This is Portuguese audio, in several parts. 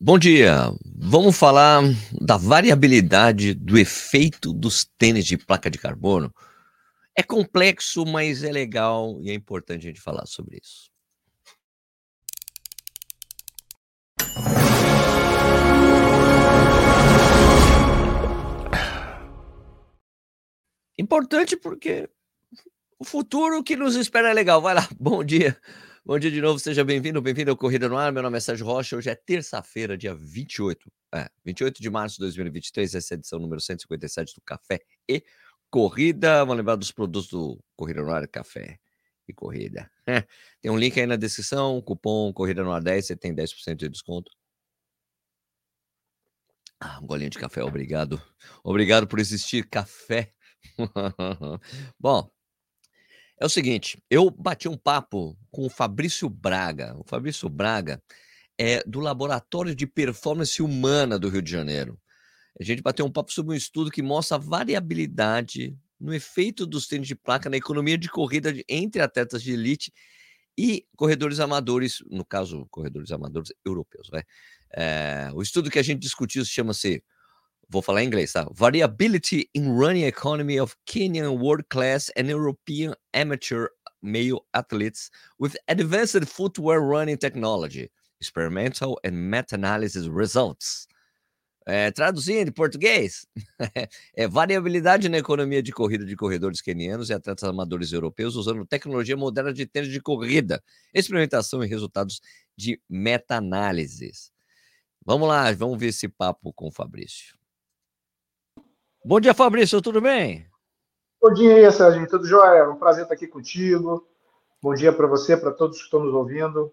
Bom dia. Vamos falar da variabilidade do efeito dos tênis de placa de carbono. É complexo, mas é legal e é importante a gente falar sobre isso. Importante porque o futuro que nos espera é legal. Vai lá, bom dia. Bom dia de novo, seja bem-vindo, bem-vindo ao Corrida no Ar. Meu nome é Sérgio Rocha. Hoje é terça-feira, dia 28, é, 28 de março de 2023. Essa é a edição número 157 do Café e Corrida. Vamos lembrar dos produtos do Corrida no Ar, café e corrida. É. Tem um link aí na descrição, cupom Corrida no Ar 10, você tem 10% de desconto. Ah, um golinho de café, obrigado. Obrigado por existir, café Bom, é o seguinte, eu bati um papo com o Fabrício Braga. O Fabrício Braga é do Laboratório de Performance Humana do Rio de Janeiro. A gente bateu um papo sobre um estudo que mostra a variabilidade no efeito dos tênis de placa na economia de corrida entre atletas de elite e corredores amadores, no caso, corredores amadores europeus. Né? É, o estudo que a gente discutiu chama-se vou falar em inglês, tá? Variability in running economy of Kenyan world class and European amateur male athletes with advanced footwear running technology, experimental and meta-analysis results. É, traduzindo em português, é variabilidade na economia de corrida de corredores quenianos e atletas amadores europeus usando tecnologia moderna de tênis de corrida, experimentação e resultados de meta-análises. Vamos lá, vamos ver esse papo com o Fabrício. Bom dia, Fabrício, tudo bem? Bom dia Sérgio, tudo jóia? Um prazer estar aqui contigo. Bom dia para você, para todos que estão nos ouvindo.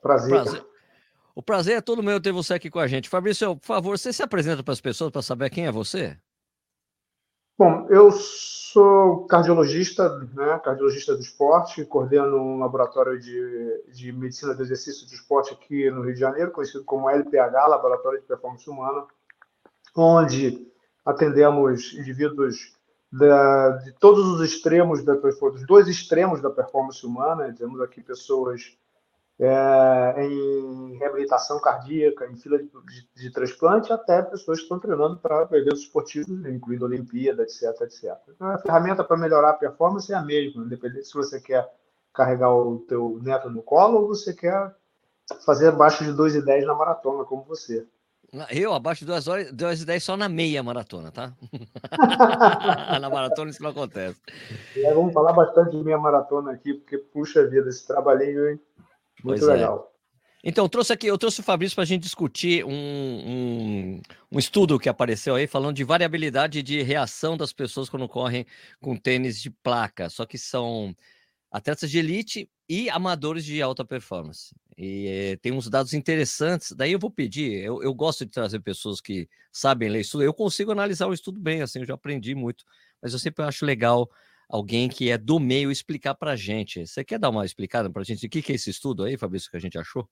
Prazer. prazer. O prazer é todo meu ter você aqui com a gente. Fabrício, por favor, você se apresenta para as pessoas para saber quem é você? Bom, eu sou cardiologista, né, cardiologista do esporte, coordeno um laboratório de, de medicina do exercício do esporte aqui no Rio de Janeiro, conhecido como LPH, Laboratório de Performance Humana, onde atendemos indivíduos da, de todos os extremos, da, dos dois extremos da performance humana. Temos aqui pessoas é, em reabilitação cardíaca, em fila de, de, de, transplante, até pessoas que estão treinando para eventos esportivos, incluindo Olimpíada, etc, etc. Então, a ferramenta para melhorar a performance é a mesma, independente se você quer carregar o teu neto no colo ou você quer fazer abaixo de 2,10 na maratona, como você. Eu, abaixo de duas horas, duas e dez só na meia maratona, tá? na maratona isso não acontece. É, vamos falar bastante de meia maratona aqui, porque, puxa vida, esse trabalhinho, hein? Muito pois é. legal. É. Então, eu trouxe aqui, eu trouxe o Fabrício para a gente discutir um, um, um, estudo que apareceu aí falando de variabilidade de reação das pessoas quando correm com tênis de placa. Só que são atletas de elite e amadores de alta performance. E tem uns dados interessantes. Daí eu vou pedir, eu, eu, gosto de trazer pessoas que sabem ler estudo. Eu consigo analisar o estudo bem, assim, eu já aprendi muito, mas eu sempre acho legal alguém que é do meio explicar para a gente. Você quer dar uma explicada para a gente o que, que é esse estudo aí, Fabrício, que a gente achou?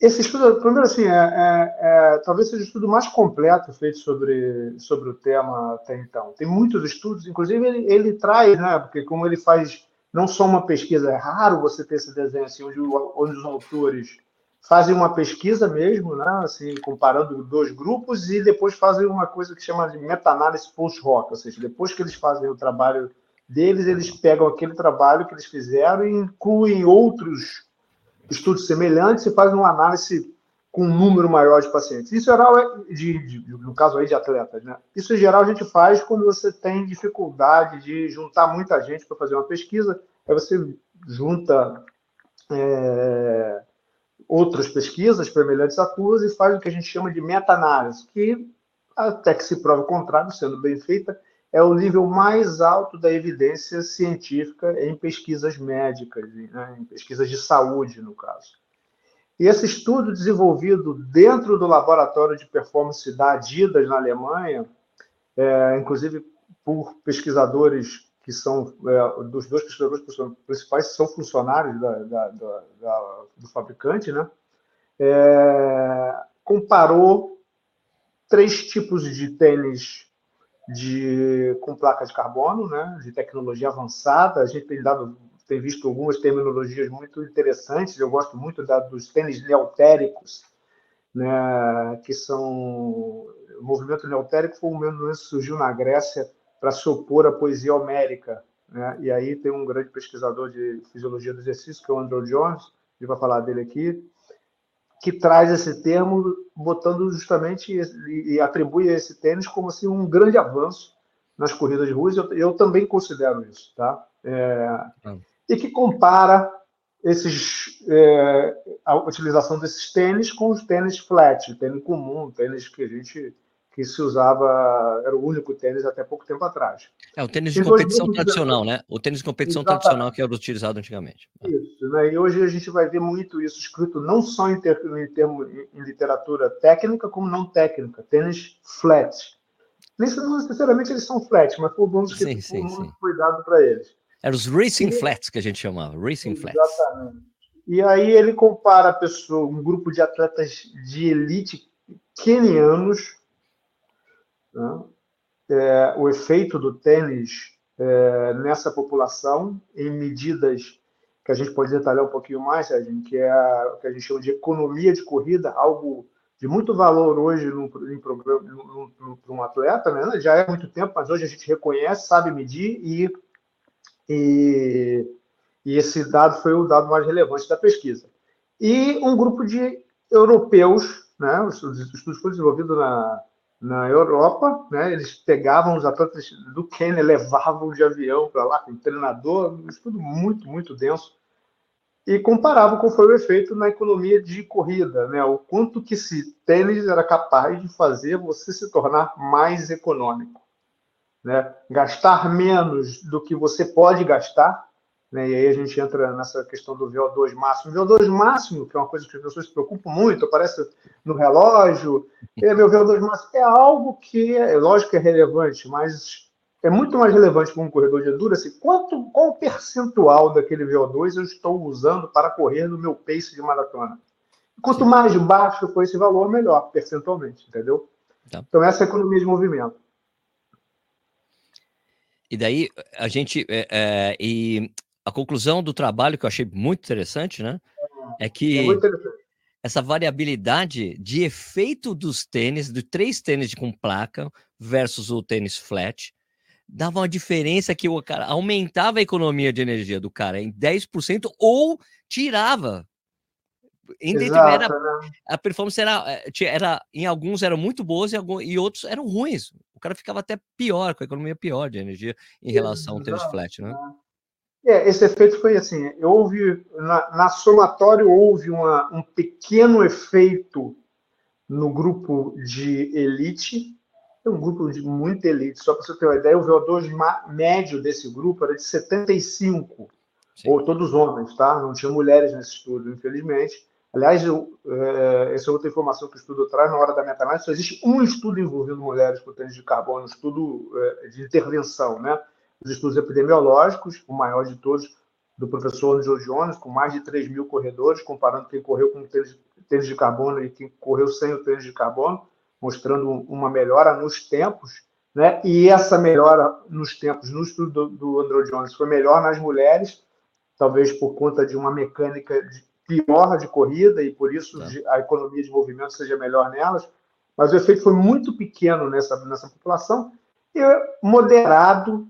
Esse estudo, primeiro assim, é, é, é, talvez seja o estudo mais completo feito sobre, sobre o tema até então. Tem muitos estudos, inclusive ele, ele traz, né, porque como ele faz não só uma pesquisa, é raro você ter esse desenho assim, onde, onde os autores fazem uma pesquisa mesmo, né, assim, comparando dois grupos e depois fazem uma coisa que chama de meta-análise post-hoc, ou seja, depois que eles fazem o trabalho deles, eles pegam aquele trabalho que eles fizeram e incluem outros estudos semelhantes e fazem uma análise com um número maior de pacientes. Isso em geral é de, de, no caso aí de atletas, né? Isso em geral a gente faz quando você tem dificuldade de juntar muita gente para fazer uma pesquisa. Aí você junta é, outras pesquisas semelhantes a tuas e faz o que a gente chama de meta-análise, que até que se prove o contrário, sendo bem feita, é o nível mais alto da evidência científica em pesquisas médicas, né? em pesquisas de saúde, no caso. E esse estudo desenvolvido dentro do laboratório de performance da Adidas na Alemanha, é, inclusive por pesquisadores que são é, dos dois pesquisadores principais são funcionários da, da, da, do fabricante, né? É, comparou três tipos de tênis de, com placa de carbono, né? De tecnologia avançada. A gente tem dado tem visto algumas terminologias muito interessantes. Eu gosto muito da, dos tênis neotéricos, né, que são o movimento neotérico foi um movimento que surgiu na Grécia para se opor à poesia homérica, né? E aí tem um grande pesquisador de fisiologia do exercício que é o Andrew Jones, ele vai falar dele aqui, que traz esse termo botando justamente e, atribui a esse tênis como assim um grande avanço nas corridas de ruas. Eu, eu também considero isso, tá? É. E que compara esses, é, a utilização desses tênis com os tênis flat, tênis comum, tênis que a gente que se usava, era o único tênis até pouco tempo atrás. É o tênis de competição tradicional, né? O tênis de competição Exatamente. tradicional que era utilizado antigamente. Isso, né? E hoje a gente vai ver muito isso escrito não só em, ter, em termo em literatura técnica, como não técnica, tênis flat. Não necessariamente eles são flat, mas foi bom que sim, sim, muito sim. cuidado para eles. Eram os racing e, flats que a gente chamava, racing flats. Exatamente. E aí ele compara a pessoa, um grupo de atletas de elite kenianos, né? é, o efeito do tênis é, nessa população em medidas que a gente pode detalhar um pouquinho mais, Sérgio, que é a, que a gente chama de economia de corrida, algo de muito valor hoje no, para um atleta, né? já é muito tempo, mas hoje a gente reconhece, sabe medir e, e, e esse dado foi o dado mais relevante da pesquisa. E um grupo de europeus, né? os estudos foram desenvolvidos na, na Europa, né? Eles pegavam os atletas do Quênia, levavam de avião para lá com treinador, um estudo muito, muito denso, e comparavam qual foi o efeito na economia de corrida, né? O quanto que esse tênis era capaz de fazer você se tornar mais econômico, né? Gastar menos do que você pode gastar né? E aí a gente entra nessa questão do VO2 máximo. VO2 máximo, que é uma coisa que as pessoas se preocupam muito, aparece no relógio. É, meu VO2 máximo é algo que, é lógico que é relevante, mas é muito mais relevante para um corredor de endurance. Quanto, qual o percentual daquele VO2 eu estou usando para correr no meu pace de maratona? Quanto mais baixo for esse valor, melhor, percentualmente, entendeu? Tá. Então, essa é a economia de movimento. E daí a gente. É, é, e a conclusão do trabalho que eu achei muito interessante, né? É, que é essa variabilidade de efeito dos tênis, de três tênis com placa versus o tênis flat, dava uma diferença que o cara aumentava a economia de energia do cara em 10% ou tirava. Em Exato, era, né? A performance era, eh, era, em alguns eram muito boas e, alguns, e outros eram ruins. O cara ficava até pior, com a economia pior de energia em relação Exato, ao tênis flat, né? É, esse efeito foi assim, houve, na, na somatório houve uma, um pequeno efeito no grupo de elite, um grupo de muita elite, só para você ter uma ideia, o VO2 médio desse grupo era de 75, Sim. ou todos homens, tá? Não tinha mulheres nesse estudo, infelizmente. Aliás, eu, é, essa é outra informação que o estudo traz na hora da meta-análise, só existe um estudo envolvendo mulheres com tênis de carbono, um estudo é, de intervenção, né? os estudos epidemiológicos, o maior de todos, do professor Angelo Jones, com mais de 3 mil corredores, comparando quem correu com tênis, tênis de carbono e quem correu sem o tênis de carbono, mostrando uma melhora nos tempos, né? E essa melhora nos tempos no estudo do, do Andrew Jones foi melhor nas mulheres, talvez por conta de uma mecânica de, pior de corrida e por isso é. a economia de movimento seja melhor nelas, mas o efeito foi muito pequeno nessa, nessa população e moderado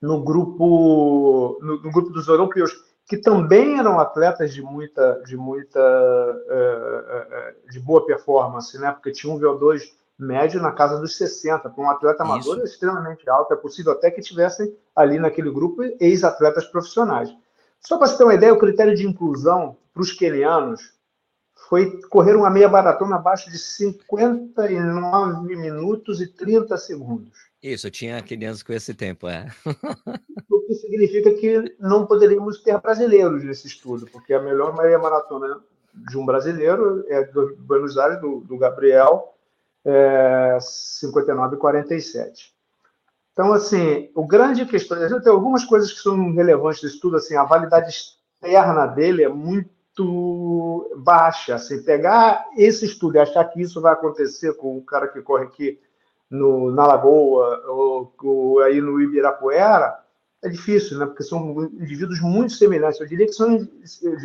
no grupo no, no, grupo dos europeus que também eram atletas de muita de muita uh, uh, de boa performance, né? Porque tinha um VO2 médio na casa dos 60. Para um atleta amador Isso. é extremamente alto. É possível até que tivessem ali naquele grupo ex-atletas profissionais. Só para você ter uma ideia, o critério de inclusão para os quenianos foi correr uma meia maratona abaixo de 59 minutos e 30 segundos. Isso, eu tinha crianças com esse tempo, é. o que significa que não poderíamos ter brasileiros nesse estudo, porque a melhor meia maratona de um brasileiro é do Buenos Aires, do, do Gabriel, é 59,47. Então, assim, o grande questão, tem algumas coisas que são relevantes desse estudo, assim, a validade externa dele é muito baixa. Assim, pegar esse estudo e achar que isso vai acontecer com o cara que corre aqui no, na Lagoa ou, ou, aí no Ibirapuera, é difícil, né? Porque são indivíduos muito semelhantes. Eu diria que são,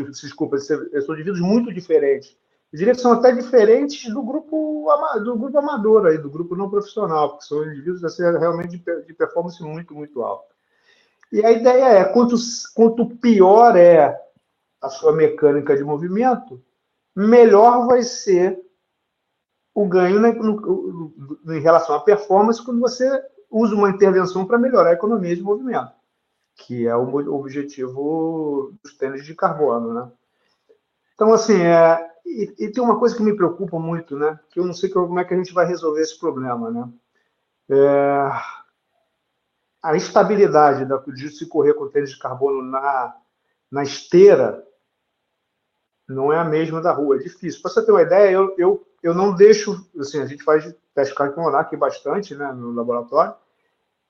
desculpa, são indivíduos muito diferentes. Eu diria que são até diferentes do grupo, do grupo amador, aí, do grupo não profissional, porque são indivíduos assim, realmente de performance muito, muito alta. E a ideia é, quanto, quanto pior é a sua mecânica de movimento, melhor vai ser o ganho no, no, em relação à performance quando você usa uma intervenção para melhorar a economia de movimento, que é o objetivo dos tênis de carbono, né? Então, assim, é, e, e, tem uma coisa que me preocupa muito, né? Que eu não sei como é que a gente vai resolver esse problema, né? É, a instabilidade da, de se correr com tênis de carbono na, na esteira não é a mesma da rua, é difícil. Para você ter uma ideia, eu, eu, eu não deixo, assim, a gente faz teste cardiopulmonar aqui bastante, né, no laboratório,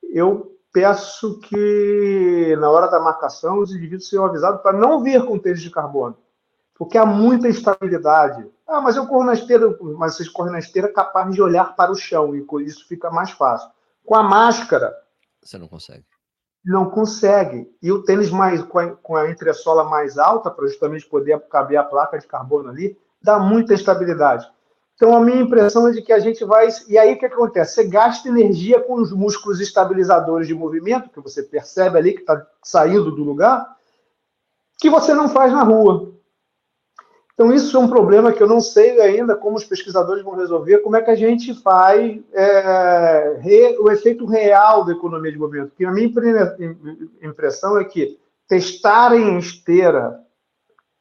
eu peço que, na hora da marcação, os indivíduos sejam avisados para não vir com tênis de carbono, porque há muita instabilidade. Ah, mas eu corro na esteira, mas vocês correm na esteira capaz de olhar para o chão, e isso fica mais fácil. Com a máscara... Você não consegue não consegue. E o tênis mais com a, com a entressola mais alta, para justamente poder caber a placa de carbono ali, dá muita estabilidade. Então, a minha impressão é de que a gente vai. E aí, o que acontece? Você gasta energia com os músculos estabilizadores de movimento, que você percebe ali que está saindo do lugar, que você não faz na rua. Então, isso é um problema que eu não sei ainda como os pesquisadores vão resolver, como é que a gente faz é, re, o efeito real da economia de movimento. Porque a minha impressão é que testar em esteira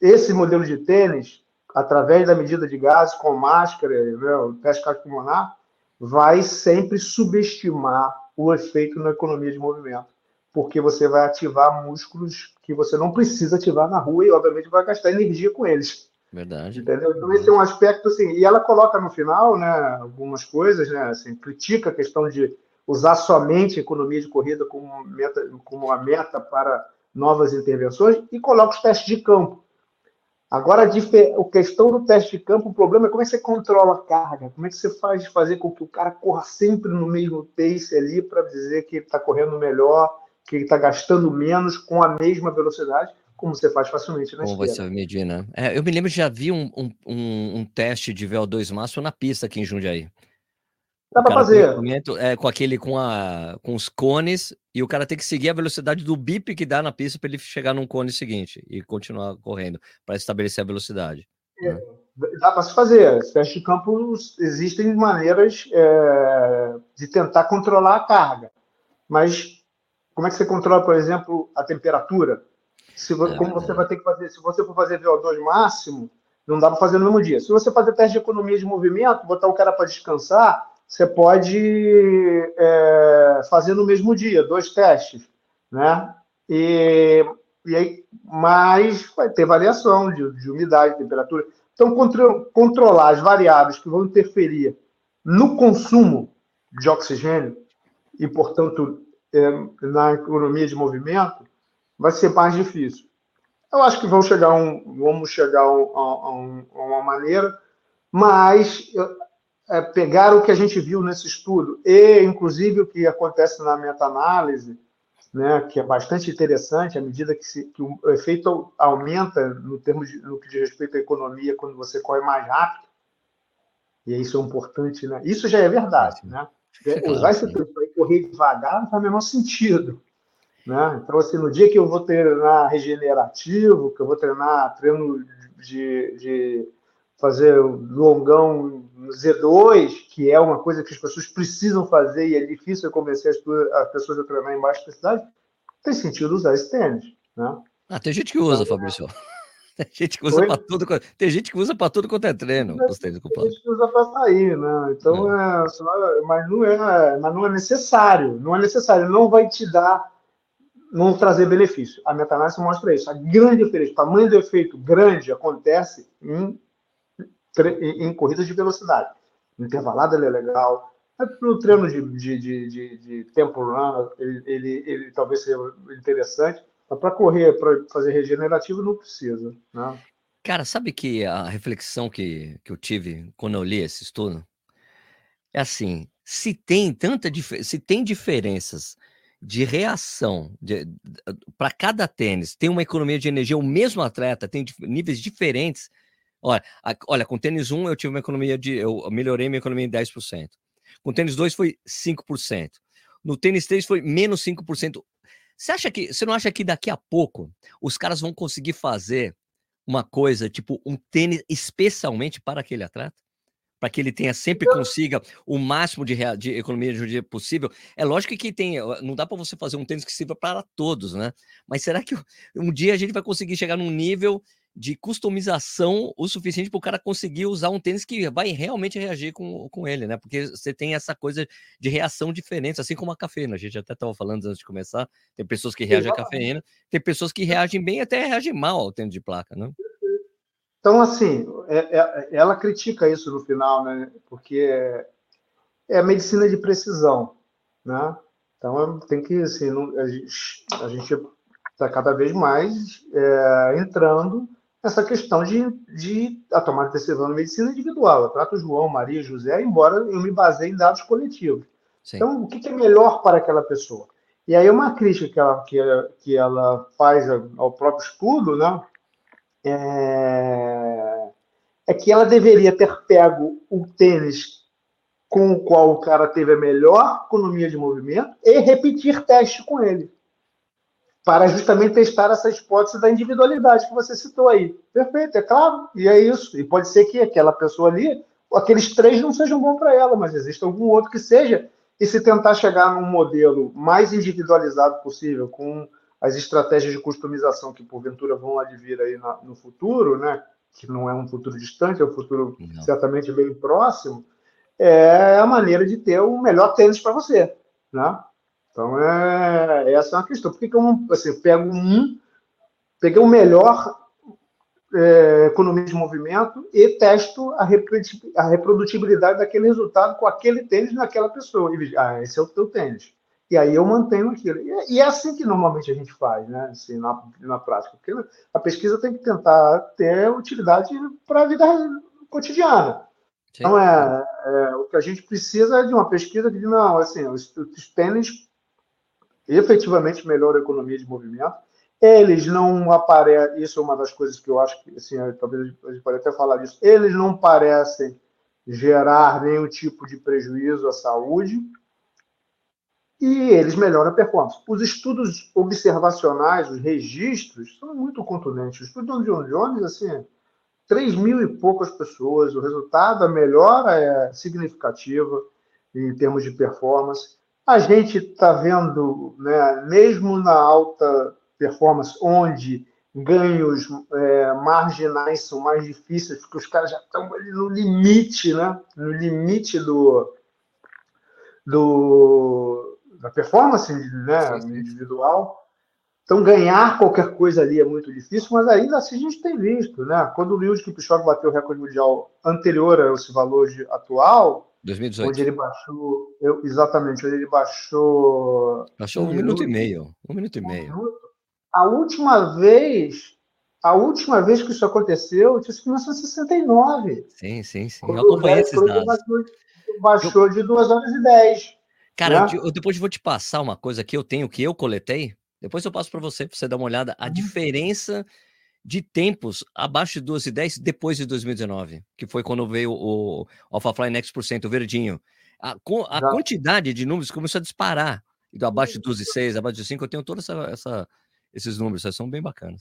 esse modelo de tênis, através da medida de gases, com máscara, né, o teste cardiopulmonar, vai sempre subestimar o efeito na economia de movimento. Porque você vai ativar músculos que você não precisa ativar na rua e, obviamente, vai gastar energia com eles. Verdade. Entendeu? Então, esse é um aspecto, assim, e ela coloca no final, né, algumas coisas, né, assim, critica a questão de usar somente a economia de corrida como, meta, como uma meta para novas intervenções e coloca os testes de campo. Agora, a questão do teste de campo, o problema é como é que você controla a carga, como é que você faz fazer com que o cara corra sempre no mesmo pace ali para dizer que ele está correndo melhor, que ele está gastando menos com a mesma velocidade como você faz facilmente na Como você vai medir, né? É, eu me lembro que já vi um, um, um, um teste de VO2 máximo na pista aqui em Jundiaí. Dá para fazer. É, com aquele, com, a, com os cones, e o cara tem que seguir a velocidade do bip que dá na pista para ele chegar num cone seguinte e continuar correndo, para estabelecer a velocidade. É, né? Dá para se fazer. Esse teste de campo existem maneiras é, de tentar controlar a carga. Mas como é que você controla, por exemplo, a temperatura? Se, é, como você vai ter que fazer, se você for fazer VO2 máximo, não dá para fazer no mesmo dia. Se você fazer teste de economia de movimento, botar o cara para descansar, você pode é, fazer no mesmo dia, dois testes, né? E, e aí, mas vai ter variação de, de umidade, temperatura. Então, contro, controlar as variáveis que vão interferir no consumo de oxigênio e, portanto, é, na economia de movimento, vai ser mais difícil. Eu acho que vamos chegar a, um, vamos chegar a, um, a, uma maneira, mas é, pegar o que a gente viu nesse estudo e, inclusive, o que acontece na meta-análise, né, que é bastante interessante, à medida que, se, que, o efeito aumenta no, termo de, no que diz respeito à economia quando você corre mais rápido, e isso é importante, né? Isso já é verdade, né? Usar esse tempo para correr devagar não faz o menor sentido. Né? Então, assim, no dia que eu vou treinar regenerativo, que eu vou treinar treino de, de fazer longão Z2, que é uma coisa que as pessoas precisam fazer e é difícil convencer as, as pessoas a treinar em baixa intensidade, tem sentido usar esse tênis. Né? Ah, tem gente que usa, então, Fabrício. Tem gente que usa para tudo. Tem gente que usa para tudo quanto é treino. Tem, tem gente que usa para sair, né? Então, é. É, mas, não é, mas não é necessário. Não é necessário. Não vai te dar não trazer benefício. A meta-análise mostra isso. A grande diferença, o tamanho do efeito grande acontece em, em, em corridas de velocidade. Intervalada ele é legal. No treino de, de, de, de, de tempo run, ele, ele, ele talvez seja interessante. Mas para correr, para fazer regenerativo, não precisa. Né? Cara, sabe que a reflexão que, que eu tive quando eu li esse estudo é assim: se tem tanta se tem diferenças de reação para cada tênis, tem uma economia de energia, o mesmo atleta tem níveis diferentes, Olha, a, olha, com tênis 1 eu tive uma economia de. Eu melhorei minha economia em 10%. Com tênis 2 foi 5%. No tênis 3 foi menos 5%. Você acha que. Você não acha que daqui a pouco os caras vão conseguir fazer uma coisa, tipo um tênis especialmente para aquele atleta? Para que ele tenha sempre consiga o máximo de, de economia de dia possível. É lógico que tem, não dá para você fazer um tênis que sirva para todos, né? Mas será que um dia a gente vai conseguir chegar num nível de customização o suficiente para o cara conseguir usar um tênis que vai realmente reagir com, com ele, né? Porque você tem essa coisa de reação diferente, assim como a cafeína. A gente até estava falando antes de começar. Tem pessoas que reagem à cafeína, tem pessoas que reagem bem até reagem mal ao tênis de placa, né? Então, assim, é, é, ela critica isso no final, né? Porque é, é a medicina de precisão, né? Então, tem que, assim, não, a gente está cada vez mais é, entrando essa questão de, de a tomada de decisão na medicina individual. Eu trato João, Maria, José, embora eu me baseie em dados coletivos. Sim. Então, o que é melhor para aquela pessoa? E aí, uma crítica que ela, que, que ela faz ao próprio estudo, né, é, é que ela deveria ter pego o tênis com o qual o cara teve a melhor economia de movimento e repetir teste com ele para justamente testar essa hipótese da individualidade que você citou aí. Perfeito, é claro, e é isso. E pode ser que aquela pessoa ali, aqueles três não sejam bons para ela, mas existe algum outro que seja. E se tentar chegar num modelo mais individualizado possível, com as estratégias de customização que porventura vão advir aí no futuro, né? que não é um futuro distante, é um futuro não. certamente bem próximo, é a maneira de ter o melhor tênis para você. Né? Então, é, essa é uma questão. Por que, que eu assim, pego um, peguei o melhor é, economia de movimento e testo a, reprodutibilidade daquele resultado com aquele tênis naquela pessoa. E, ah, esse é o teu tênis. E aí eu mantenho aquilo. E é assim que normalmente a gente faz, né? Assim, na, na prática. Porque a pesquisa tem que tentar ter utilidade para a vida cotidiana. Sim. Então, é, é, o que a gente precisa é de uma pesquisa que diz, não, assim, os, os tênis efetivamente melhora a economia de movimento. Eles não aparecem, isso é uma das coisas que eu acho que, assim, talvez a gente pode até falar disso, eles não parecem gerar nenhum tipo de prejuízo à saúde e eles melhoram a performance. Os estudos observacionais, os registros, são muito contundentes. O estudo do John Jones, assim, 3 mil e poucas pessoas, o resultado, a melhora é significativa em termos de performance. A gente está vendo, né, mesmo na alta performance, onde ganhos é, marginais são mais difíceis, porque os caras já estão ali no limite, né, no limite do, do da performance né, individual. Então, ganhar qualquer coisa ali é muito difícil, mas ainda assim a gente tem visto. Né? Quando o Lewis Kipchoge bateu o recorde mundial anterior a esse valor atual, 2018. Onde ele baixou, eu, exatamente, onde ele baixou. Baixou um, um minuto, minuto, e meio. Um minuto e meio. A última vez, a última vez que isso aconteceu, tinha sido em 1969. Sim, sim, sim. Eu acompanhei esses dados. Baixou, baixou eu... de 2 horas e 10. Cara, né? eu, depois vou te passar uma coisa que eu tenho, que eu coletei. Depois eu passo para você, para você dar uma olhada. A uhum. diferença de tempos abaixo de 2 e 10 depois de 2019, que foi quando veio o AlphaFly Next por cento, o verdinho. A, a quantidade de números começou a disparar. Do abaixo de 12 e 6, abaixo de 5, eu tenho todos essa, essa, esses números, são bem bacanas.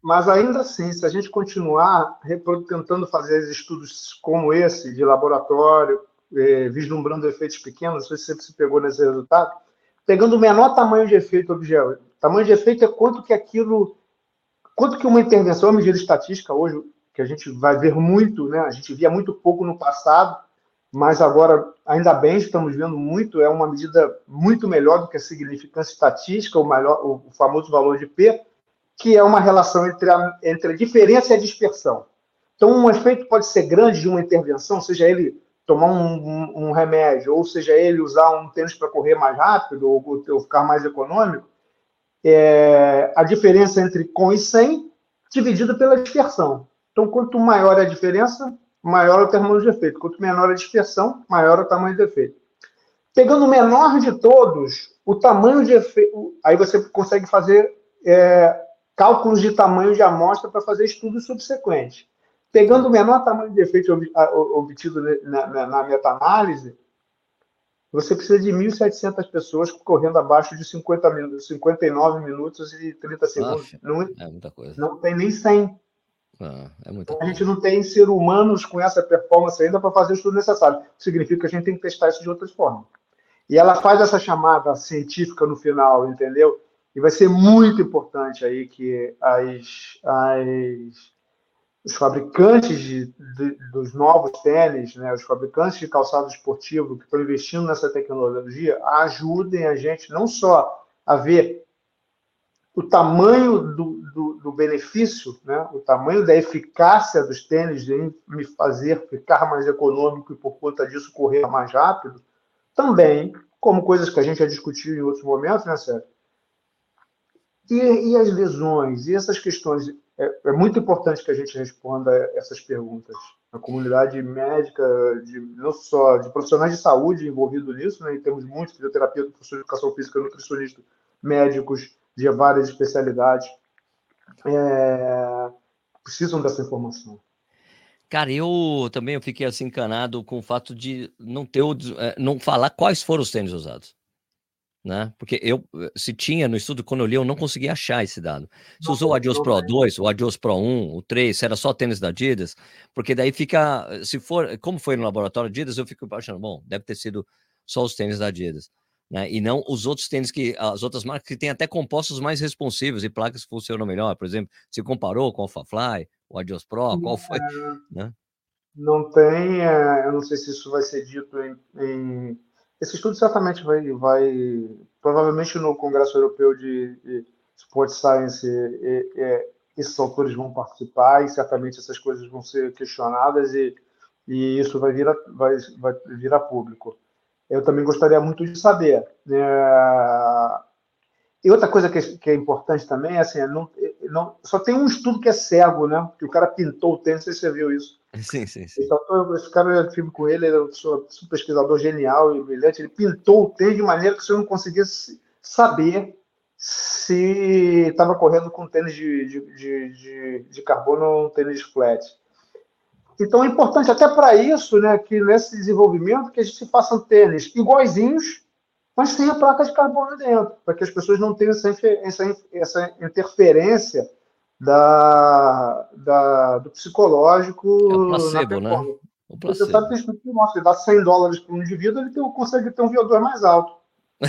Mas ainda assim, se a gente continuar tentando fazer estudos como esse, de laboratório, eh, vislumbrando efeitos pequenos, não sei se você se pegou nesse resultado, pegando o menor tamanho de efeito objeto. Tamanho de efeito é quanto que aquilo Quanto que uma intervenção, uma medida estatística hoje, que a gente vai ver muito, né? a gente via muito pouco no passado, mas agora, ainda bem, estamos vendo muito, é uma medida muito melhor do que a significância estatística, o, maior, o famoso valor de P, que é uma relação entre a, entre a diferença e a dispersão. Então, um efeito pode ser grande de uma intervenção, seja ele tomar um, um, um remédio, ou seja ele usar um tênis para correr mais rápido, ou, ou ficar mais econômico, é, a diferença entre com e sem, dividida pela dispersão. Então, quanto maior a diferença, maior o tamanho de efeito. Quanto menor a dispersão, maior o tamanho do efeito. Pegando o menor de todos, o tamanho de efeito. Aí você consegue fazer é, cálculos de tamanho de amostra para fazer estudos subsequentes. Pegando o menor tamanho de efeito obtido na, na, na meta-análise, você precisa de 1.700 pessoas correndo abaixo de 50 minutos, 59 minutos e 30 segundos. não, é muita coisa. Não tem nem 100. Ah, é muita a gente não tem ser humanos com essa performance ainda para fazer o estudo necessário. Significa que a gente tem que testar isso de outras formas. E ela faz essa chamada científica no final, entendeu? E vai ser muito importante aí que as, as os fabricantes de, de, dos novos tênis, né, os fabricantes de calçado esportivo que estão investindo nessa tecnologia, ajudem a gente não só a ver o tamanho do, do, do benefício, né, o tamanho da eficácia dos tênis em me fazer ficar mais econômico e, por conta disso, correr mais rápido, também, como coisas que a gente já discutiu em outros momentos, né, Sérgio? E, e as lesões, e essas questões é, é, muito importante que a gente responda essas perguntas. A comunidade médica, de, não só de profissionais de saúde envolvidos nisso, né, e temos muitos fisioterapeutas, professores de educação física, nutricionistas, médicos de várias especialidades, é, precisam dessa informação. Cara, eu também eu fiquei assim encanado com o fato de não ter é, não falar quais foram os tênis usados né? Porque eu, se tinha no estudo, quando eu li, eu não conseguia achar esse dado. Se usou o Adios Pro 2, o Adios Pro 1, o 3, se era só tênis da Adidas, porque daí fica, se for, como foi no laboratório Adidas, eu fico achando, bom, deve ter sido só os tênis da Adidas, né? E não os outros tênis que, as outras marcas que têm até compostos mais responsivos e placas que funcionam melhor, por exemplo, se comparou com o Alphafly, o Adios Pro, qual foi, né? Não tem, eu não sei se isso vai ser dito em, em esse estudo certamente vai, vai provavelmente no Congresso Europeu de, de Sport Science, e, e, esses autores vão participar e certamente essas coisas vão ser questionadas e, e isso vai vir, a, vai, vai vir a público. Eu também gostaria muito de saber. Né? E outra coisa que é, que é importante também é assim, é não, não, só tem um estudo que é cego, né? Que o cara pintou o tênis, você viu isso. Sim, sim, sim. Então, esse cara, eu tive com ele, ele é um pesquisador genial e brilhante. Ele pintou o tênis de maneira que você não conseguia saber se estava correndo com tênis de, de, de, de, de carbono ou um tênis flat. Então é importante até para isso, né, que nesse desenvolvimento que a gente faça tênis iguaizinhos, mas sem a placa de carbono dentro, para que as pessoas não tenham essa, essa, essa interferência da, da, do psicológico. É o placebo, né? O placebo. Você sabe que isso mostra, ele dá 100 dólares para um indivíduo, ele tem, consegue ter um VO2 mais alto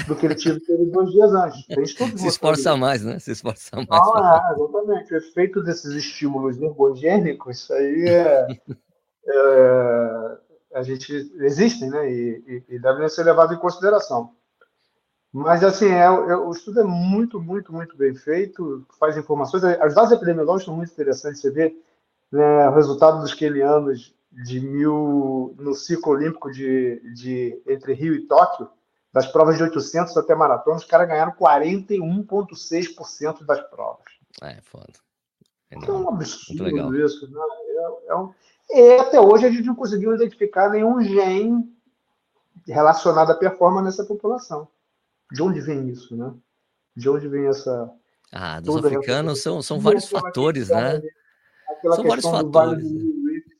do que ele tinha dois dias antes. Tem estudo Se esforça ali. mais, né? Se esforça mais. Ah, é, exatamente. O efeito desses estímulos ergogênicos, isso aí é, é, a gente existem, né? E, e, e devem ser levados em consideração. Mas, assim, é, é, o estudo é muito, muito, muito bem feito, faz informações. Os dados epidemiológicos são muito interessantes. Você vê né, o resultado dos quenianos de mil, no ciclo olímpico de, de, entre Rio e Tóquio, das provas de 800 até maratona, os caras ganharam 41,6% das provas. É, foda. É, é um absurdo isso. Né? É, é um... E até hoje a gente não conseguiu identificar nenhum gene relacionado à performance nessa população de onde vem isso, né? De onde vem essa. Ah, dos africanos essa... são, são vários fatores, né? São vários fatores.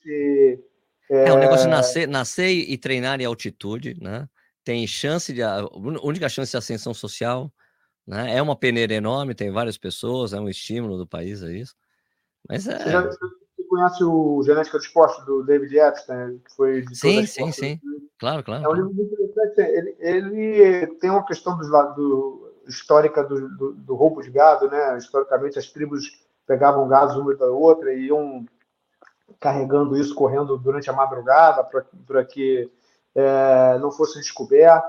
É... é, o negócio de nascer, nascer e treinar em altitude, né? Tem chance de. A única chance de ascensão social, né? É uma peneira enorme, tem várias pessoas, é um estímulo do país, é isso. Mas é. Você, já, conhece o Genética do Esporte, do David Epstein, que foi Sim, sim, sim. Claro, claro. É um livro muito interessante. Ele, ele tem uma questão do, do histórica do, do, do, roubo de gado, né? Historicamente, as tribos pegavam gado uma da outra e iam carregando isso, correndo durante a madrugada para que é, não fosse descoberto.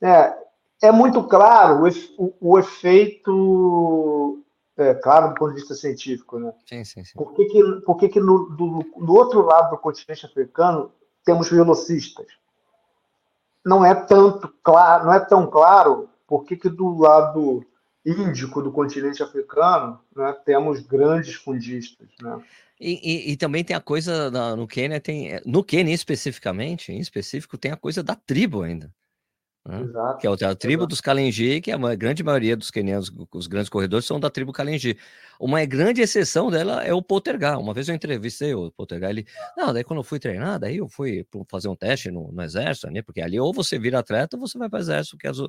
É, é muito claro o, o, o efeito é, claro do ponto de vista científico, né? Sim, sim, sim. Por que, que, por que, que no, do, no outro lado do continente africano temos velocistas? Não é tanto claro, não é tão claro por que, que do lado índico do continente africano né, temos grandes fundistas, né? E, e, e, também tem a coisa no Quênia tem no Quênia especificamente, em específico tem a coisa da tribo ainda. Né? Exato, que é a tribo exato. dos Kalenji, que é a grande maioria dos quenianos, os grandes corredores, são da tribo Kalenji. Uma grande exceção dela é o Poltergar. Uma vez eu entrevistei o Poltergar, ele, não, daí quando eu fui treinar, daí eu fui fazer um teste no, no exército, né? Porque ali ou você vira atleta ou você vai para o exército, que é as, as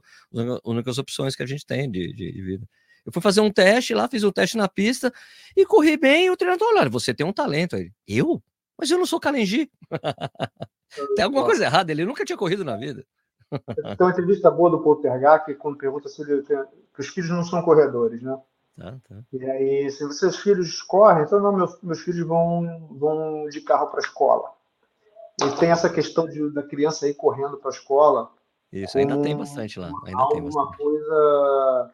únicas opções que a gente tem de, de, de vida. Eu fui fazer um teste lá, fiz o um teste na pista e corri bem. E o treinador, olha, você tem um talento. Aí, eu? Mas eu não sou Kalenji. tem alguma coisa errada, ele nunca tinha corrido na vida. Tem uma entrevista boa do Poltergar que quando pergunta se ele tem, que os filhos não são corredores, né? Tá, tá. E aí, se seus filhos correm, então não, meus, meus filhos vão, vão de carro para a escola. E tem essa questão de, da criança aí correndo para a escola. Isso, ainda tem bastante lá. Ainda tem bastante. Coisa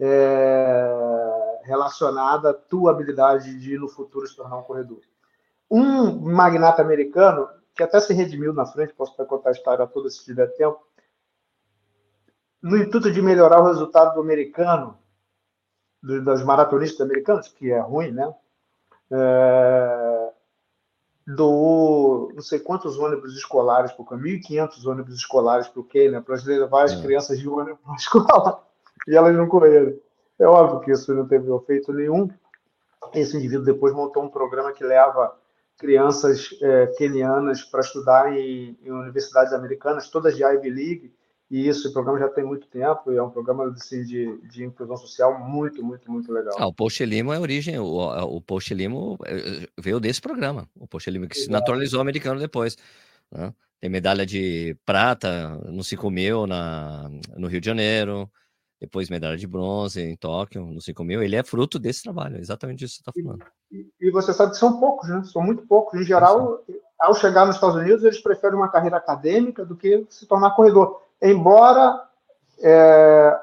é, relacionada à tua habilidade de no futuro se tornar um corredor. Um magnata americano que até se redimiu na frente, posso até contar a história toda se tiver tempo, no intuito de melhorar o resultado do americano, dos maratonistas americanos, que é ruim, né? É, doou não sei quantos ônibus escolares para o 1.500 ônibus escolares para o Quênia, para levar as é. crianças de ônibus para a escola, e elas não correram. É óbvio que isso não teve efeito nenhum. Esse indivíduo depois montou um programa que leva crianças é, quenianas para estudar em, em, universidades americanas, todas de Ivy League, e isso, o programa já tem muito tempo, e é um programa assim, de, de inclusão social muito, muito, muito legal. Ah, o Post Limo é origem, o, o Post Limo é, veio desse programa, o Post Limo que Exato. se naturalizou americano depois. Né? Tem medalha de prata no 5 mil na, no Rio de Janeiro, depois medalha de bronze em Tóquio, no 5 mil. Ele é fruto desse trabalho, exatamente isso que você está falando. E, e, você sabe que são poucos, né? São muito poucos. Em geral, ao chegar nos Estados Unidos, eles preferem uma carreira acadêmica do que se tornar corredor. Embora é,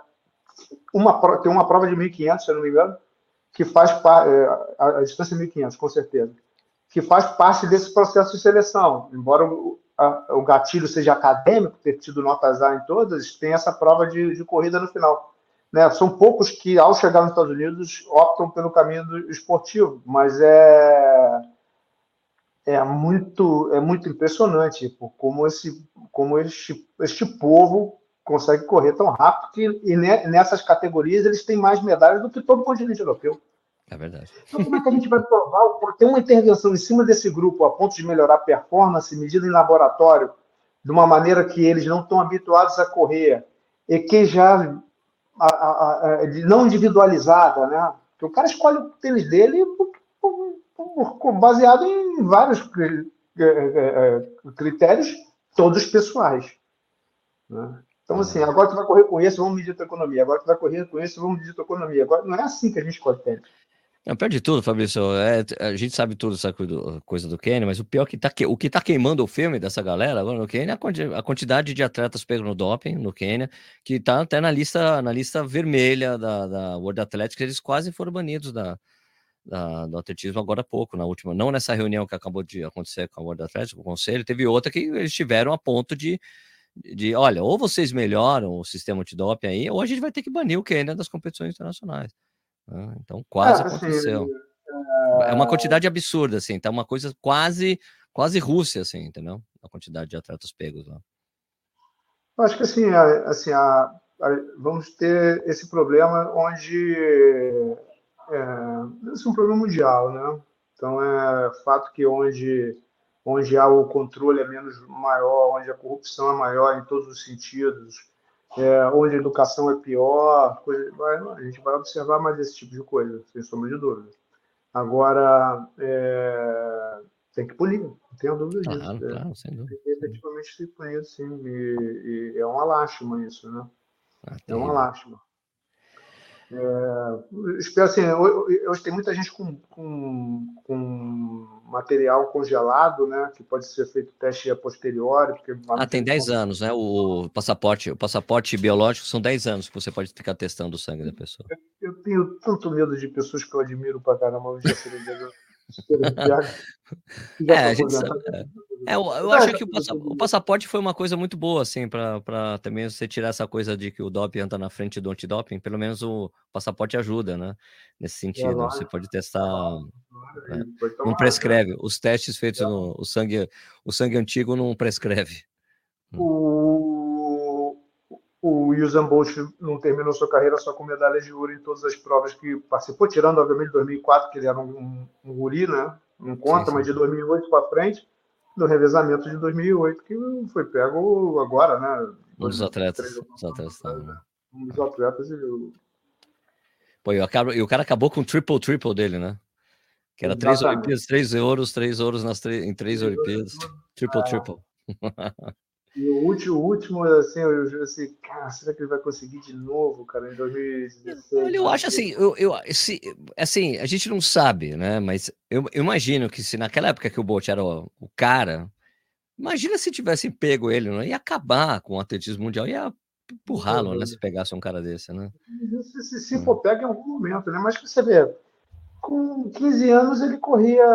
uma, tem uma prova de 1.500, se eu não me engano, que faz é, a, a distância é 1.500, com certeza, que faz parte desse processo de seleção. Embora o, o gatilho seja acadêmico, ter tido notas A em todas, tem essa prova de, de corrida no final. Né? São poucos que, ao chegar nos Estados Unidos, optam pelo caminho do esportivo, mas é é muito é muito impressionante como esse como este, este povo consegue correr tão rápido que e nessas categorias eles têm mais medalhas do que todo o continente europeu. É verdade. Então, como é que a gente vai provar? Ter uma intervenção em cima desse grupo a ponto de melhorar a performance, medida em laboratório, de uma maneira que eles não estão habituados a correr, e que já a, a, a, não individualizada, né? Porque o cara escolhe o tênis dele baseado em vários é, é, é, critérios, todos pessoais. Né? Então, assim, agora tu vai correr com esse, vamos medir a tua economia. Agora tu vai correr com esse, vamos medir a tua economia. Agora, não é assim que a gente escolhe tênis. Não, pior de tudo, Fabrício, é, a gente sabe tudo essa coisa do Kenny, mas o pior que tá, o que tá queimando o filme dessa galera agora no Quênia é a quantidade de atletas pegos no doping no Quênia, que tá até na lista, na lista vermelha da, da World Athletics, eles quase foram banidos da, da, do atletismo agora há pouco, na última, não nessa reunião que acabou de acontecer com a World Athletics, com o conselho, teve outra que eles tiveram a ponto de, de olha, ou vocês melhoram o sistema de doping aí, ou a gente vai ter que banir o Quênia das competições internacionais. Né? Então, quase assim, aconteceu. É... é uma quantidade absurda, assim, tá uma coisa quase, quase Rússia, assim, entendeu? A quantidade de atletas pegos lá. Eu acho que assim, assim a, a, vamos ter esse problema onde é, esse é um problema mundial, né? Então é fato que onde onde há o controle é menos maior, onde a corrupção é maior em todos os sentidos, é, onde a educação é pior, coisa, a gente vai observar mais esse tipo de coisa, sem sombra de dúvida. Agora, é, tem que punir, não tenho dúvida disso. Claro, é, claro, sem dúvida. Tem que efetivamente ser punido, sim. E, e, é uma lástima isso, né? Ah, é uma lástima. É, espero assim, hoje tem muita gente com, com, com, material congelado, né? Que pode ser feito teste a posteriori. Porque ah, tem 10 anos, né? O passaporte, o passaporte biológico são 10 anos que você pode ficar testando o sangue da pessoa. Eu, eu tenho tanto medo de pessoas que eu admiro pra caramba, é, a gente sabe, é. é. eu, eu acho que o, passaporte, o passaporte foi uma coisa muito boa, assim, para também você tirar essa coisa de que o doping anda na frente do antidoping, pelo menos o passaporte ajuda, né? Nesse sentido, você pode testar. Né? Não prescreve. Os testes feitos no o sangue, o sangue antigo não prescreve. O, o Usain Bolt não terminou sua carreira só com medalhas de ouro em todas as provas que participou, tirando, obviamente, 2004, que ele era um, um guri, né? Não conta, sim, sim. mas de 2008 para frente, do revezamento de 2008, que foi pego agora, né? Um dos atletas. Os atletas né? Um dos atletas. E... Pô, e o cara acabou com o triple-triple dele, né? Que era três Olimpíadas, três ouros, três ouros nas em três Olimpíadas. Triple-triple. E o último, o último assim, eu assim, cara, será que ele vai conseguir de novo, cara, em 2016? Eu acho assim, eu, eu se, assim, a gente não sabe, né? Mas eu, eu, imagino que se naquela época que o Bolt era o, o cara, imagina se tivessem pego ele, não ia acabar com o atletismo mundial, ia empurrá-lo, né? Se pegasse um cara desse, né? Se, se, se for pego em algum momento, né? Mas você vê, com 15 anos ele corria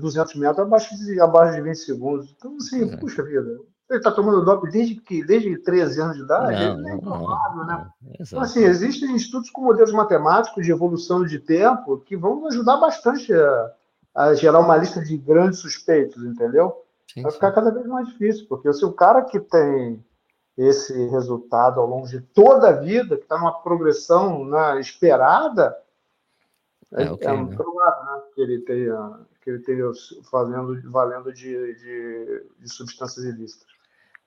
200 metros abaixo de, abaixo de 20 segundos. Então, assim, é. puxa vida. Ele está tomando doping desde, que, desde 13 anos de idade, não, é improvável, né? Então, assim, existem estudos com modelos matemáticos de evolução de tempo que vão ajudar bastante a, a gerar uma lista de grandes suspeitos, entendeu? Sim, Vai ficar sim. cada vez mais difícil, porque se o cara que tem esse resultado ao longo de toda a vida, que está numa progressão né, esperada, é, é, okay, é provável né, que ele tenha que ele tenha fazendo valendo de, de, de, substâncias ilícitas.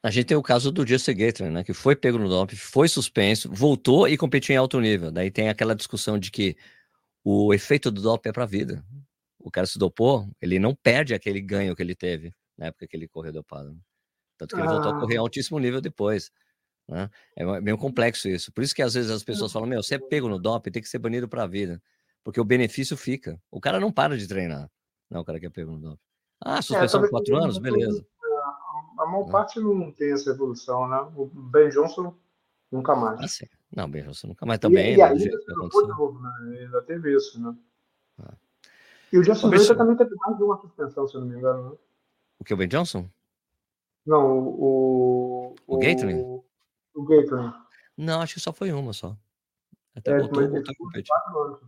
A gente tem o caso do Jesse Gatling, né, que foi pego no doping, foi suspenso, voltou e competiu em alto nível. Daí tem aquela discussão de que o efeito do doping é para a vida. O cara se dopou, ele não perde aquele ganho que ele teve na época que ele correu dopado. Tanto que ele ah. voltou a correr a altíssimo nível depois. Né? É meio complexo isso. Por isso que às vezes as pessoas falam: Meu, você é pego no doping, tem que ser banido para a vida porque o benefício fica. O cara não para de treinar. Não, o cara quer doping. Ah, é, suspensão é, quatro anos, beleza. A maior né? parte não tem essa evolução, né? O Ben Johnson nunca mais. Ah, sim. Não, o Ben Johnson nunca mais também. E, e né, ainda, novo, né? ainda teve isso, né? Ah. E o Justin Bieber também teve mais de uma suspensão, se eu não me engano. Né? O que, o Ben Johnson? Não, o... O, o Gatling? O Gatling. Não, acho que só foi uma só. Até é, voltou, voltou a competir.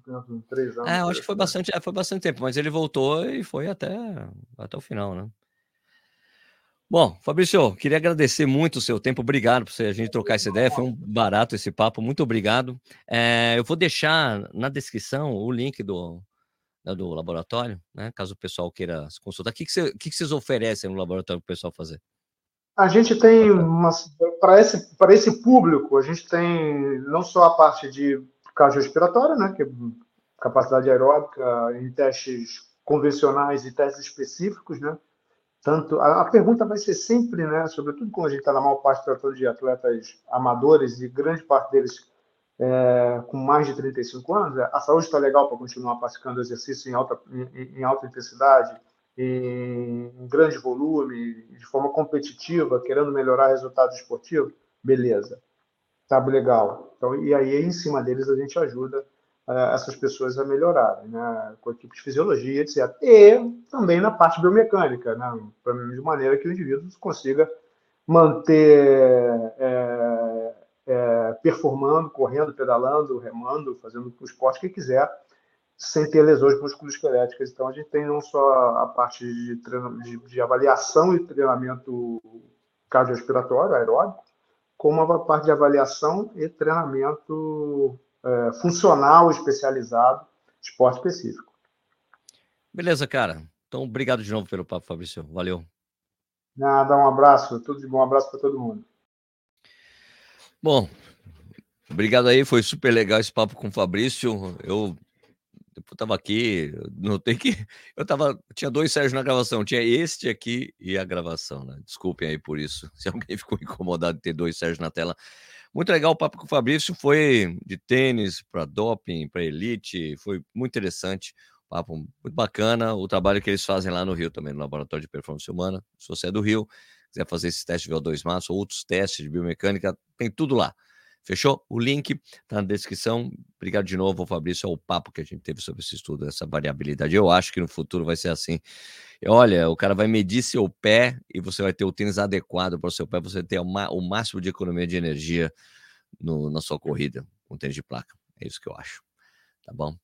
Anos, três anos, é, eu acho que foi bastante, é, foi bastante tempo, mas ele voltou e foi até, até o final, né? Bom, Fabrício, queria agradecer muito o seu tempo. Obrigado por a gente trocar essa ideia. Foi um barato esse papo. Muito obrigado. É, eu vou deixar na descrição o link do, do laboratório, né? Caso o pessoal queira se consultar. O que, que, você, que, que vocês oferecem no laboratório para o pessoal fazer? A gente tem para esse esse público, a gente tem não só a parte de cardiorrespiratória, né, que é capacidade aeróbica em testes convencionais e testes específicos, né? Tanto a, a pergunta vai ser sempre, né, sobretudo quando a gente está na maior parte tratando de atletas amadores e grande parte deles é, com mais de 35 anos, é, a saúde está legal para continuar praticando exercício em alta, em, em alta intensidade, em, grande volume, de forma competitiva, querendo melhorar resultados esportivos, beleza, tá legal. Então, e aí, em cima deles, a gente ajuda uh, essas pessoas a melhorarem, né, com a equipe de fisiologia, etc. E também na parte biomecânica, né, de maneira que o indivíduo consiga manter é, é, performando, correndo, pedalando, remando, fazendo o esporte que quiser, sem ter lesões musculoesqueléticas. Então, a gente tem não só a parte de, treino, de, de avaliação e treinamento cardiorrespiratório, aeróbico, como a parte de avaliação e treinamento é, funcional especializado, esporte específico. Beleza, cara. Então, obrigado de novo pelo papo, Fabrício. Valeu. Nada, um abraço. Tudo de bom. Um abraço para todo mundo. Bom, obrigado aí. Foi super legal esse papo com o Fabrício. Eu eu tava aqui, notei que eu tava, tinha dois Sérgio na gravação, tinha este aqui e a gravação, né? Desculpem aí por isso, se alguém ficou incomodado de ter dois Sérgio na tela. Muito legal o papo com o Fabrício, foi de tênis para doping, para elite, foi muito interessante, papo muito bacana, o trabalho que eles fazem lá no Rio também, no Laboratório de Performance Humana. Se você é do Rio, quiser fazer esse teste de VO2 max ou outros testes de biomecânica, tem tudo lá. Fechou? O link está na descrição. Obrigado de novo, Fabrício. É o papo que a gente teve sobre esse estudo, essa variabilidade. Eu acho que no futuro vai ser assim. Olha, o cara vai medir seu pé e você vai ter o tênis adequado para o seu pé, você ter o máximo de economia de energia no, na sua corrida com tênis de placa. É isso que eu acho. Tá bom?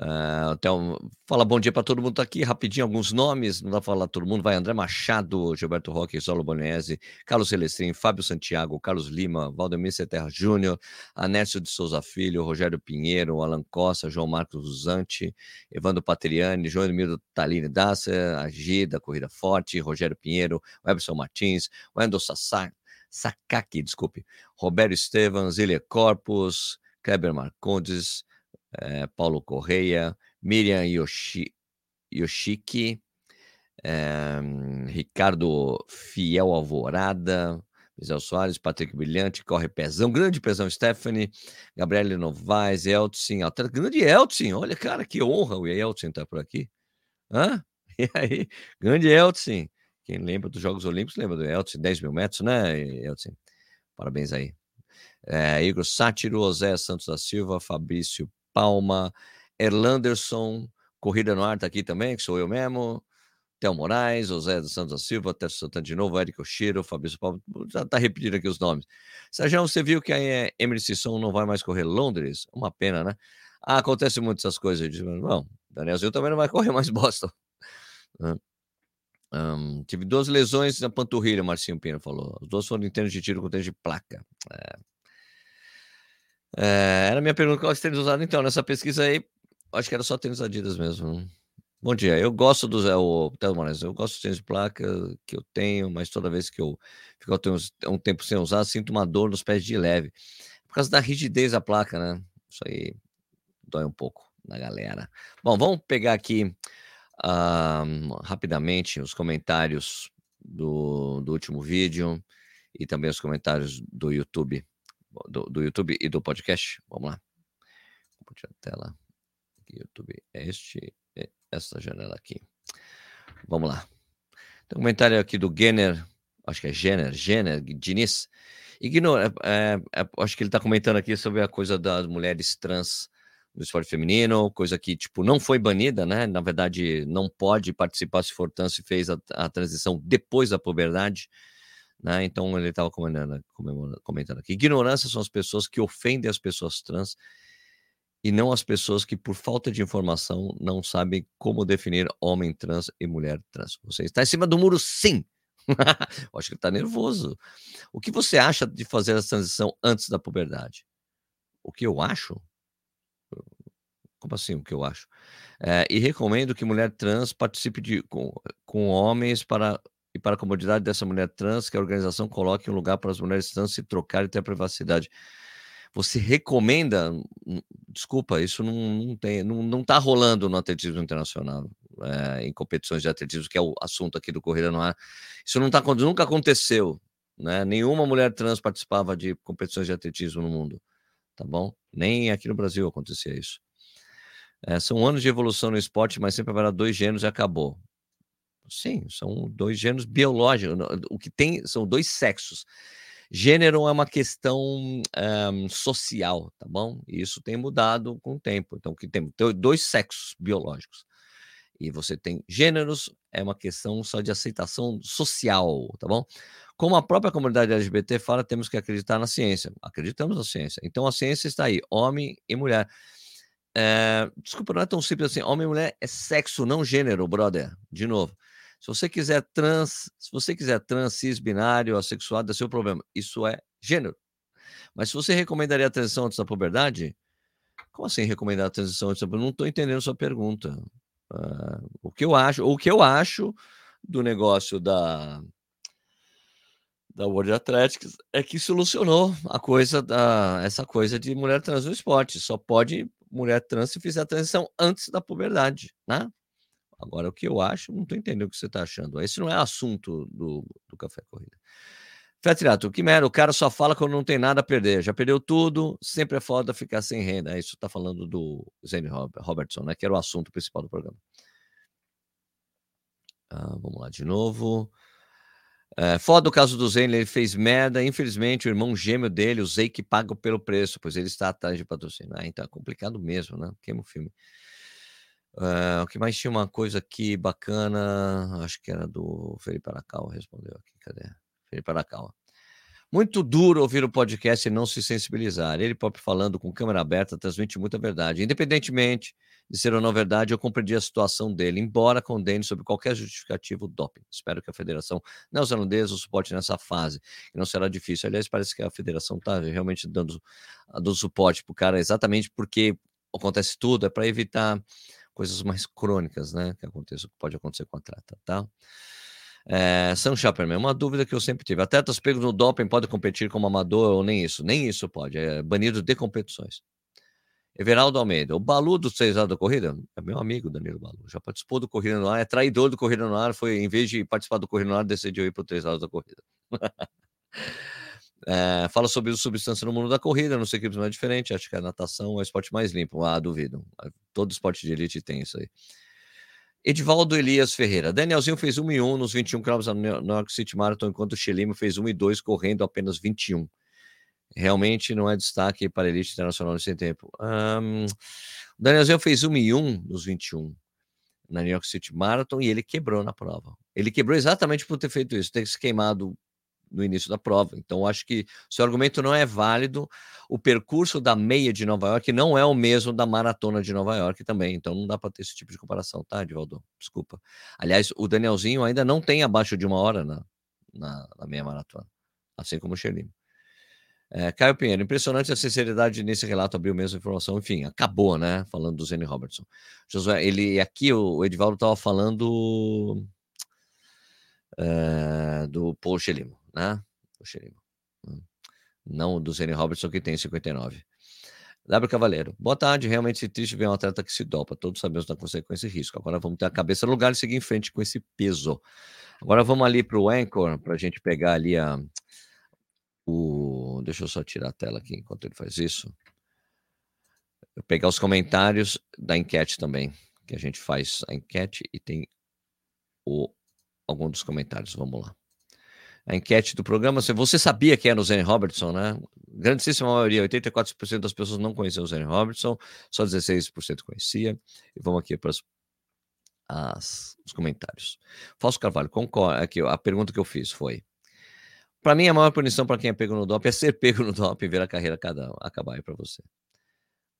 Uh, então, fala bom dia para todo mundo tá aqui, rapidinho alguns nomes, não dá para falar todo mundo, vai André Machado, Gilberto Roque, Solo Bonese, Carlos Celestrin, Fábio Santiago, Carlos Lima, Valdemir Seterra Júnior, Anércio de Souza Filho, Rogério Pinheiro, Alan Costa, João Marcos Uzante, Evandro Patriani, João Emílio Talini Dassa, Agida, Corrida Forte, Rogério Pinheiro, Webson Martins, Wendel Sassak, Sakaki, desculpe, Roberto Estevam, Zília Corpus, Kleber Marcondes, é, Paulo Correia, Miriam Yoshi, Yoshiki, é, Ricardo Fiel Alvorada, Mizel Soares, Patrick Brilhante, Corre Pezão, grande Pezão Stephanie, Gabriele Novaes, Eltsin, grande Eltsin, olha, cara, que honra o Eltsin estar tá por aqui. Hã? E aí, grande Eltsin. Quem lembra dos Jogos Olímpicos lembra do Eltsin, 10 mil metros, né, Eltsin? Parabéns aí. É, Igor Sátiro, José Santos da Silva, Fabrício Palma, Erlanderson, Corrida no Ar tá aqui também, que sou eu mesmo. Théo Moraes, José dos Santos da Silva, Tércio Santana de novo, Érico Oshiro, Fabrício Palma, já tá repetindo aqui os nomes. Sérgio, você viu que a Sisson não vai mais correr Londres? Uma pena, né? Ah, acontece muito essas coisas. Bom, Daniel Zil também não vai correr mais Boston. Um, tive duas lesões na panturrilha, Marcinho Pino falou. Os dois foram em tênis de tiro com tênis de placa. É. É, era a minha pergunta: quais tênis usados? Então, nessa pesquisa aí, acho que era só tênis Adidas mesmo. Bom dia, eu gosto dos. É, o eu gosto dos tênis de placa que eu tenho, mas toda vez que eu fico um tempo sem usar, sinto uma dor nos pés de leve. Por causa da rigidez da placa, né? Isso aí dói um pouco na galera. Bom, vamos pegar aqui uh, rapidamente os comentários do, do último vídeo e também os comentários do YouTube do, do YouTube e do podcast. Vamos lá. A tela. YouTube é este, é essa janela aqui. Vamos lá. Tem um comentário aqui do Genner, acho que é Jenner, Jenner, Diniz. Ignora, é, é, acho que ele está comentando aqui sobre a coisa das mulheres trans no esporte feminino, coisa que, tipo, não foi banida, né? Na verdade, não pode participar se for trans e fez a, a transição depois da puberdade. Né? Então ele estava comentando, comentando aqui. Ignorância são as pessoas que ofendem as pessoas trans e não as pessoas que, por falta de informação, não sabem como definir homem trans e mulher trans. Você está em cima do muro, sim! acho que ele está nervoso. O que você acha de fazer a transição antes da puberdade? O que eu acho? Como assim o que eu acho? É, e recomendo que mulher trans participe de, com, com homens para e para a comodidade dessa mulher trans, que a organização coloque um lugar para as mulheres trans se trocarem e ter privacidade. Você recomenda? Desculpa, isso não, não tem, não, não tá rolando no atletismo internacional, é, em competições de atletismo, que é o assunto aqui do Corrida no Ar. Isso não tá, nunca aconteceu, né? Nenhuma mulher trans participava de competições de atletismo no mundo, tá bom? Nem aqui no Brasil acontecia isso. É, são anos de evolução no esporte, mas sempre haverá dois gêneros e acabou. Sim, são dois gêneros biológicos. O que tem são dois sexos. Gênero é uma questão um, social, tá bom? E isso tem mudado com o tempo. Então, que tem dois sexos biológicos. E você tem gêneros, é uma questão só de aceitação social, tá bom? Como a própria comunidade LGBT fala, temos que acreditar na ciência. Acreditamos na ciência. Então a ciência está aí, homem e mulher. É, desculpa, não é tão simples assim. Homem e mulher é sexo, não gênero, brother. De novo. Se você quiser trans, se você quiser trans, cis, binário, assexuado, é seu problema. Isso é gênero. Mas se você recomendaria a transição antes da puberdade, como assim recomendar a transição antes da puberdade? Não estou entendendo sua pergunta. Uh, o que eu acho, o que eu acho do negócio da da World Athletics é que solucionou a coisa da essa coisa de mulher trans no esporte. Só pode mulher trans se fizer a transição antes da puberdade, né? Agora, o que eu acho, não estou entendendo o que você está achando. Esse não é assunto do, do Café Corrida. Fetirato, que merda, o cara só fala quando não tem nada a perder. Já perdeu tudo, sempre é foda ficar sem renda. Isso está falando do Zane Robertson, né? Que era o assunto principal do programa. Ah, vamos lá de novo. É, foda o caso do Zane, ele fez merda. Infelizmente, o irmão gêmeo dele, o Zeke, paga pelo preço, pois ele está atrás de patrocínio. Ah, então é complicado mesmo, né? Queima o filme. Uh, o que mais tinha uma coisa aqui bacana, acho que era do Felipe Aracal, respondeu aqui, cadê? Felipe Aracal. Muito duro ouvir o podcast e não se sensibilizar. Ele próprio falando com câmera aberta transmite muita verdade. Independentemente de ser ou não verdade, eu compreendi a situação dele, embora condene sob qualquer justificativo o doping. Espero que a federação neozelandesa o suporte nessa fase, que não será difícil. Aliás, parece que a federação está realmente dando, dando suporte para o cara, exatamente porque acontece tudo, é para evitar coisas mais crônicas, né? Que aconteça, pode acontecer com a atleta, tá? É, Sam Chaperman, uma dúvida que eu sempre tive. Atletas pegos no doping podem competir como amador ou nem isso? Nem isso pode. É banido de competições. Everaldo Almeida, o Balu três lados da corrida, é meu amigo Danilo Balu, já participou do Corrida no Ar, é traidor do Corrida no Ar, foi, em vez de participar do Corrida no Ar, decidiu ir para três lados da corrida. É, fala sobre substância no mundo da corrida, não sei que é diferente, acho que a natação é o esporte mais limpo. Ah, duvido. Todo esporte de elite tem isso aí. Edivaldo Elias Ferreira. Danielzinho fez 1 e 1 nos 21 km no New York City Marathon, enquanto o Chelimo fez 1 e 2 correndo apenas 21. Realmente não é destaque para a elite internacional nesse tempo. Um, o Danielzinho fez 1 e 1 nos 21 na New York City Marathon e ele quebrou na prova. Ele quebrou exatamente por ter feito isso, ter se queimado no início da prova. Então, acho que seu argumento não é válido. O percurso da meia de Nova York não é o mesmo da maratona de Nova York também. Então, não dá para ter esse tipo de comparação, tá, Edivaldo? Desculpa. Aliás, o Danielzinho ainda não tem abaixo de uma hora na, na, na meia maratona, assim como o Xelino. É, Caio Pinheiro, impressionante a sinceridade nesse relato, abriu mesmo informação. Enfim, acabou, né? Falando do Zane Robertson. Josué, ele aqui, o, o Edivaldo estava falando é, do Paul Chelimo né? Hum. Não do Zane Robertson, que tem 59. W Cavaleiro. Boa tarde. Realmente triste ver um atleta que se dopa. Todos sabemos da consequência e risco. Agora vamos ter a cabeça no lugar e seguir em frente com esse peso. Agora vamos ali para o Anchor, para a gente pegar ali a. O... Deixa eu só tirar a tela aqui enquanto ele faz isso. Eu pegar os comentários da enquete também, que a gente faz a enquete e tem o... algum dos comentários. Vamos lá a enquete do programa. Você sabia que era o Zane Robertson, né? Grandíssima maioria, 84% das pessoas não conheciam o Zane Robertson, só 16% conhecia. E vamos aqui para as, os comentários. Fausto Carvalho, concorda. Aqui, a pergunta que eu fiz foi: para mim, a maior punição para quem é pego no DOP é ser pego no DOP e ver a carreira cada, acabar aí para você.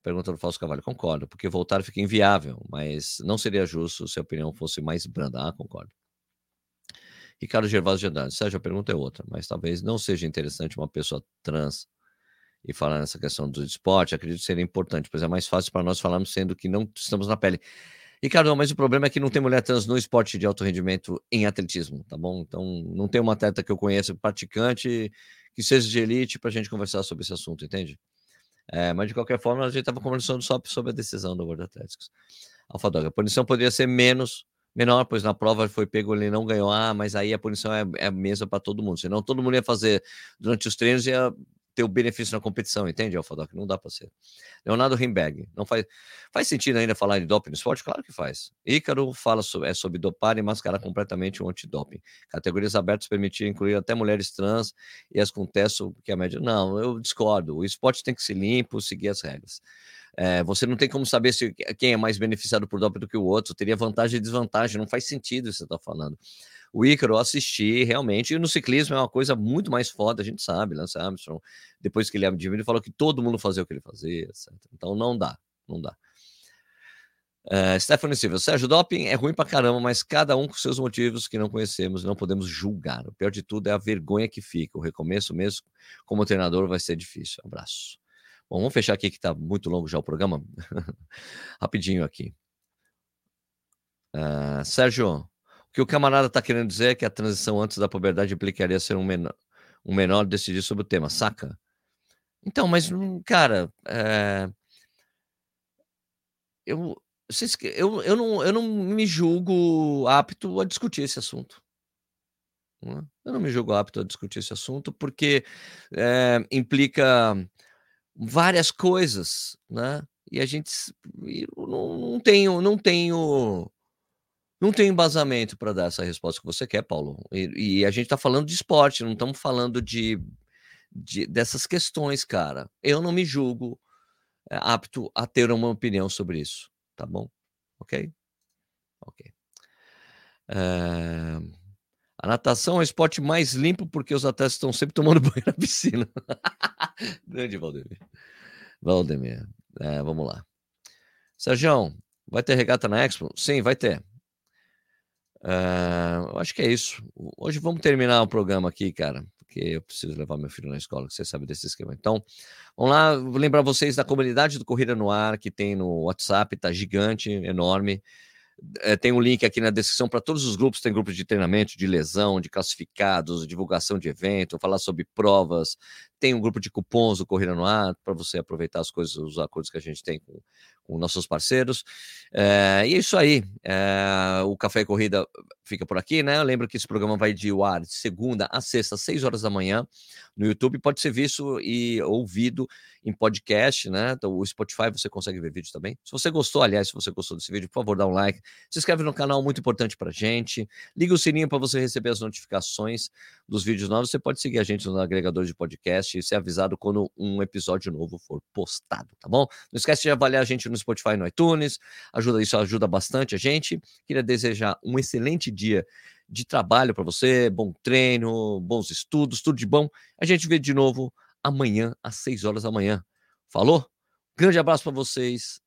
Pergunta do Fausto Carvalho, concordo, porque voltar fica inviável, mas não seria justo se a opinião fosse mais branda. Ah, concordo. Ricardo Gervásio de Andrade. Sérgio, a pergunta é outra, mas talvez não seja interessante uma pessoa trans e falar nessa questão do esporte. Acredito que seria importante, pois é mais fácil para nós falarmos sendo que não estamos na pele. Ricardo, mas o problema é que não tem mulher trans no esporte de alto rendimento em atletismo, tá bom? Então, não tem uma atleta que eu conheça, praticante, que seja de elite, para a gente conversar sobre esse assunto, entende? É, mas, de qualquer forma, a gente estava conversando só sobre a decisão do World Athletics. Alfa a punição poderia ser menos menor, pois na prova foi pego, ele não ganhou. Ah, mas aí a punição é, é a mesma para todo mundo. Senão todo mundo ia fazer durante os treinos e ia ter o benefício na competição, entende, Alfadoc? Não dá para ser. Leonardo Rimberg, não faz, faz sentido ainda falar de doping no esporte? Claro que faz. Ícaro fala sobre, é sobre dopar e mascarar completamente o antidoping. Categorias abertas permitir incluir até mulheres trans e as com que é a média. Não, eu discordo. O esporte tem que ser limpo, seguir as regras. É, você não tem como saber se quem é mais beneficiado por doping do que o outro, teria vantagem e desvantagem, não faz sentido isso que você está falando. O Ícaro eu assisti realmente, e no ciclismo é uma coisa muito mais foda, a gente sabe, Lance Armstrong, depois que ele admitiu, ele falou que todo mundo fazia o que ele fazia, etc. Então não dá, não dá. Uh, Stephanie Silva, Sérgio, doping é ruim pra caramba, mas cada um com seus motivos que não conhecemos, não podemos julgar. O pior de tudo é a vergonha que fica. O recomeço mesmo, como treinador, vai ser difícil. Abraço. Bom, vamos fechar aqui que está muito longo já o programa. Rapidinho aqui. Uh, Sérgio, o que o camarada está querendo dizer é que a transição antes da puberdade implicaria ser um menor, um menor decidir sobre o tema, saca? Então, mas, hum, cara, é... eu, eu, eu, não, eu não me julgo apto a discutir esse assunto. Né? Eu não me julgo apto a discutir esse assunto porque é, implica várias coisas, né? E a gente não, não tenho, não tenho, não tenho embasamento para dar essa resposta que você quer, Paulo. E, e a gente está falando de esporte, não estamos falando de, de, dessas questões, cara. Eu não me julgo é, apto a ter uma opinião sobre isso, tá bom? Ok? Ok. É... Natação é o esporte mais limpo porque os atletas estão sempre tomando banho na piscina. Grande Valdemir. Valdemir. É, vamos lá. Sérgio, Vai ter regata na Expo? Sim, vai ter. Uh, eu acho que é isso. Hoje vamos terminar o programa aqui, cara, porque eu preciso levar meu filho na escola, que você sabe desse esquema. Então, vamos lá, vou lembrar vocês da comunidade do Corrida no Ar, que tem no WhatsApp, tá gigante, enorme. É, tem um link aqui na descrição para todos os grupos. Tem grupos de treinamento, de lesão, de classificados, divulgação de evento, falar sobre provas. Tem um grupo de cupons do Corrida no Ar para você aproveitar as coisas, os acordos que a gente tem com, com nossos parceiros. É, e é isso aí. É, o Café e Corrida fica por aqui, né? Eu lembro que esse programa vai de ar de segunda a sexta, às 6 horas da manhã, no YouTube. Pode ser visto e ouvido em podcast, né? Então, o Spotify você consegue ver vídeo também. Se você gostou, aliás, se você gostou desse vídeo, por favor, dá um like. Se inscreve no canal, muito importante pra gente. Liga o sininho para você receber as notificações dos vídeos novos. Você pode seguir a gente no agregador de podcast e ser avisado quando um episódio novo for postado, tá bom? Não esquece de avaliar a gente no Spotify e no iTunes. Ajuda isso, ajuda bastante a gente. Queria desejar um excelente dia de trabalho para você, bom treino, bons estudos, tudo de bom. A gente vê de novo amanhã às 6 horas da manhã. Falou? Grande abraço para vocês